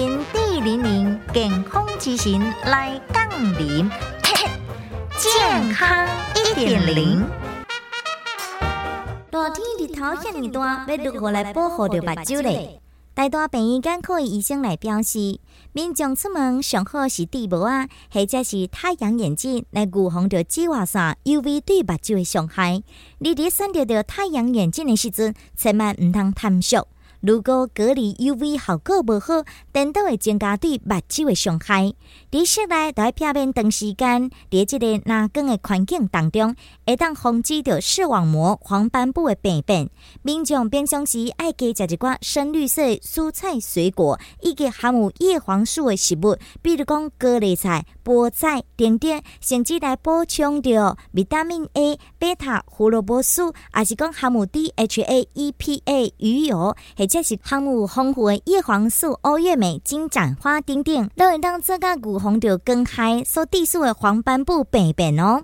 零零健康之行来杠铃，健康一点零。热天日头遐尼大，要如何来保护着目睭嘞？大大病医眼科的医生来表示，民众出门上好是戴帽啊，或者是太阳眼镜来预防着紫外线 UV 对目睭的伤害。你伫选择着太阳眼镜的时阵，千万毋通贪俗。如果隔离 UV 效果无好，等到会增加对目睭的伤害。伫室内要避免长时间伫即个蓝光的环境当中，会当防止着视网膜黄斑部的病变。民众平常时爱加食一寡深绿色蔬菜水果，以及含有叶黄素的食物，比如讲高丽菜、菠菜等等，甚至来补充着维他命 A、贝塔胡萝卜素，也是讲含有 DHA、EPA 鱼油。这是含有丰富的叶黄素、欧月美、金盏花等等，都会当增加预防着更害所致数的黄斑部病变哦。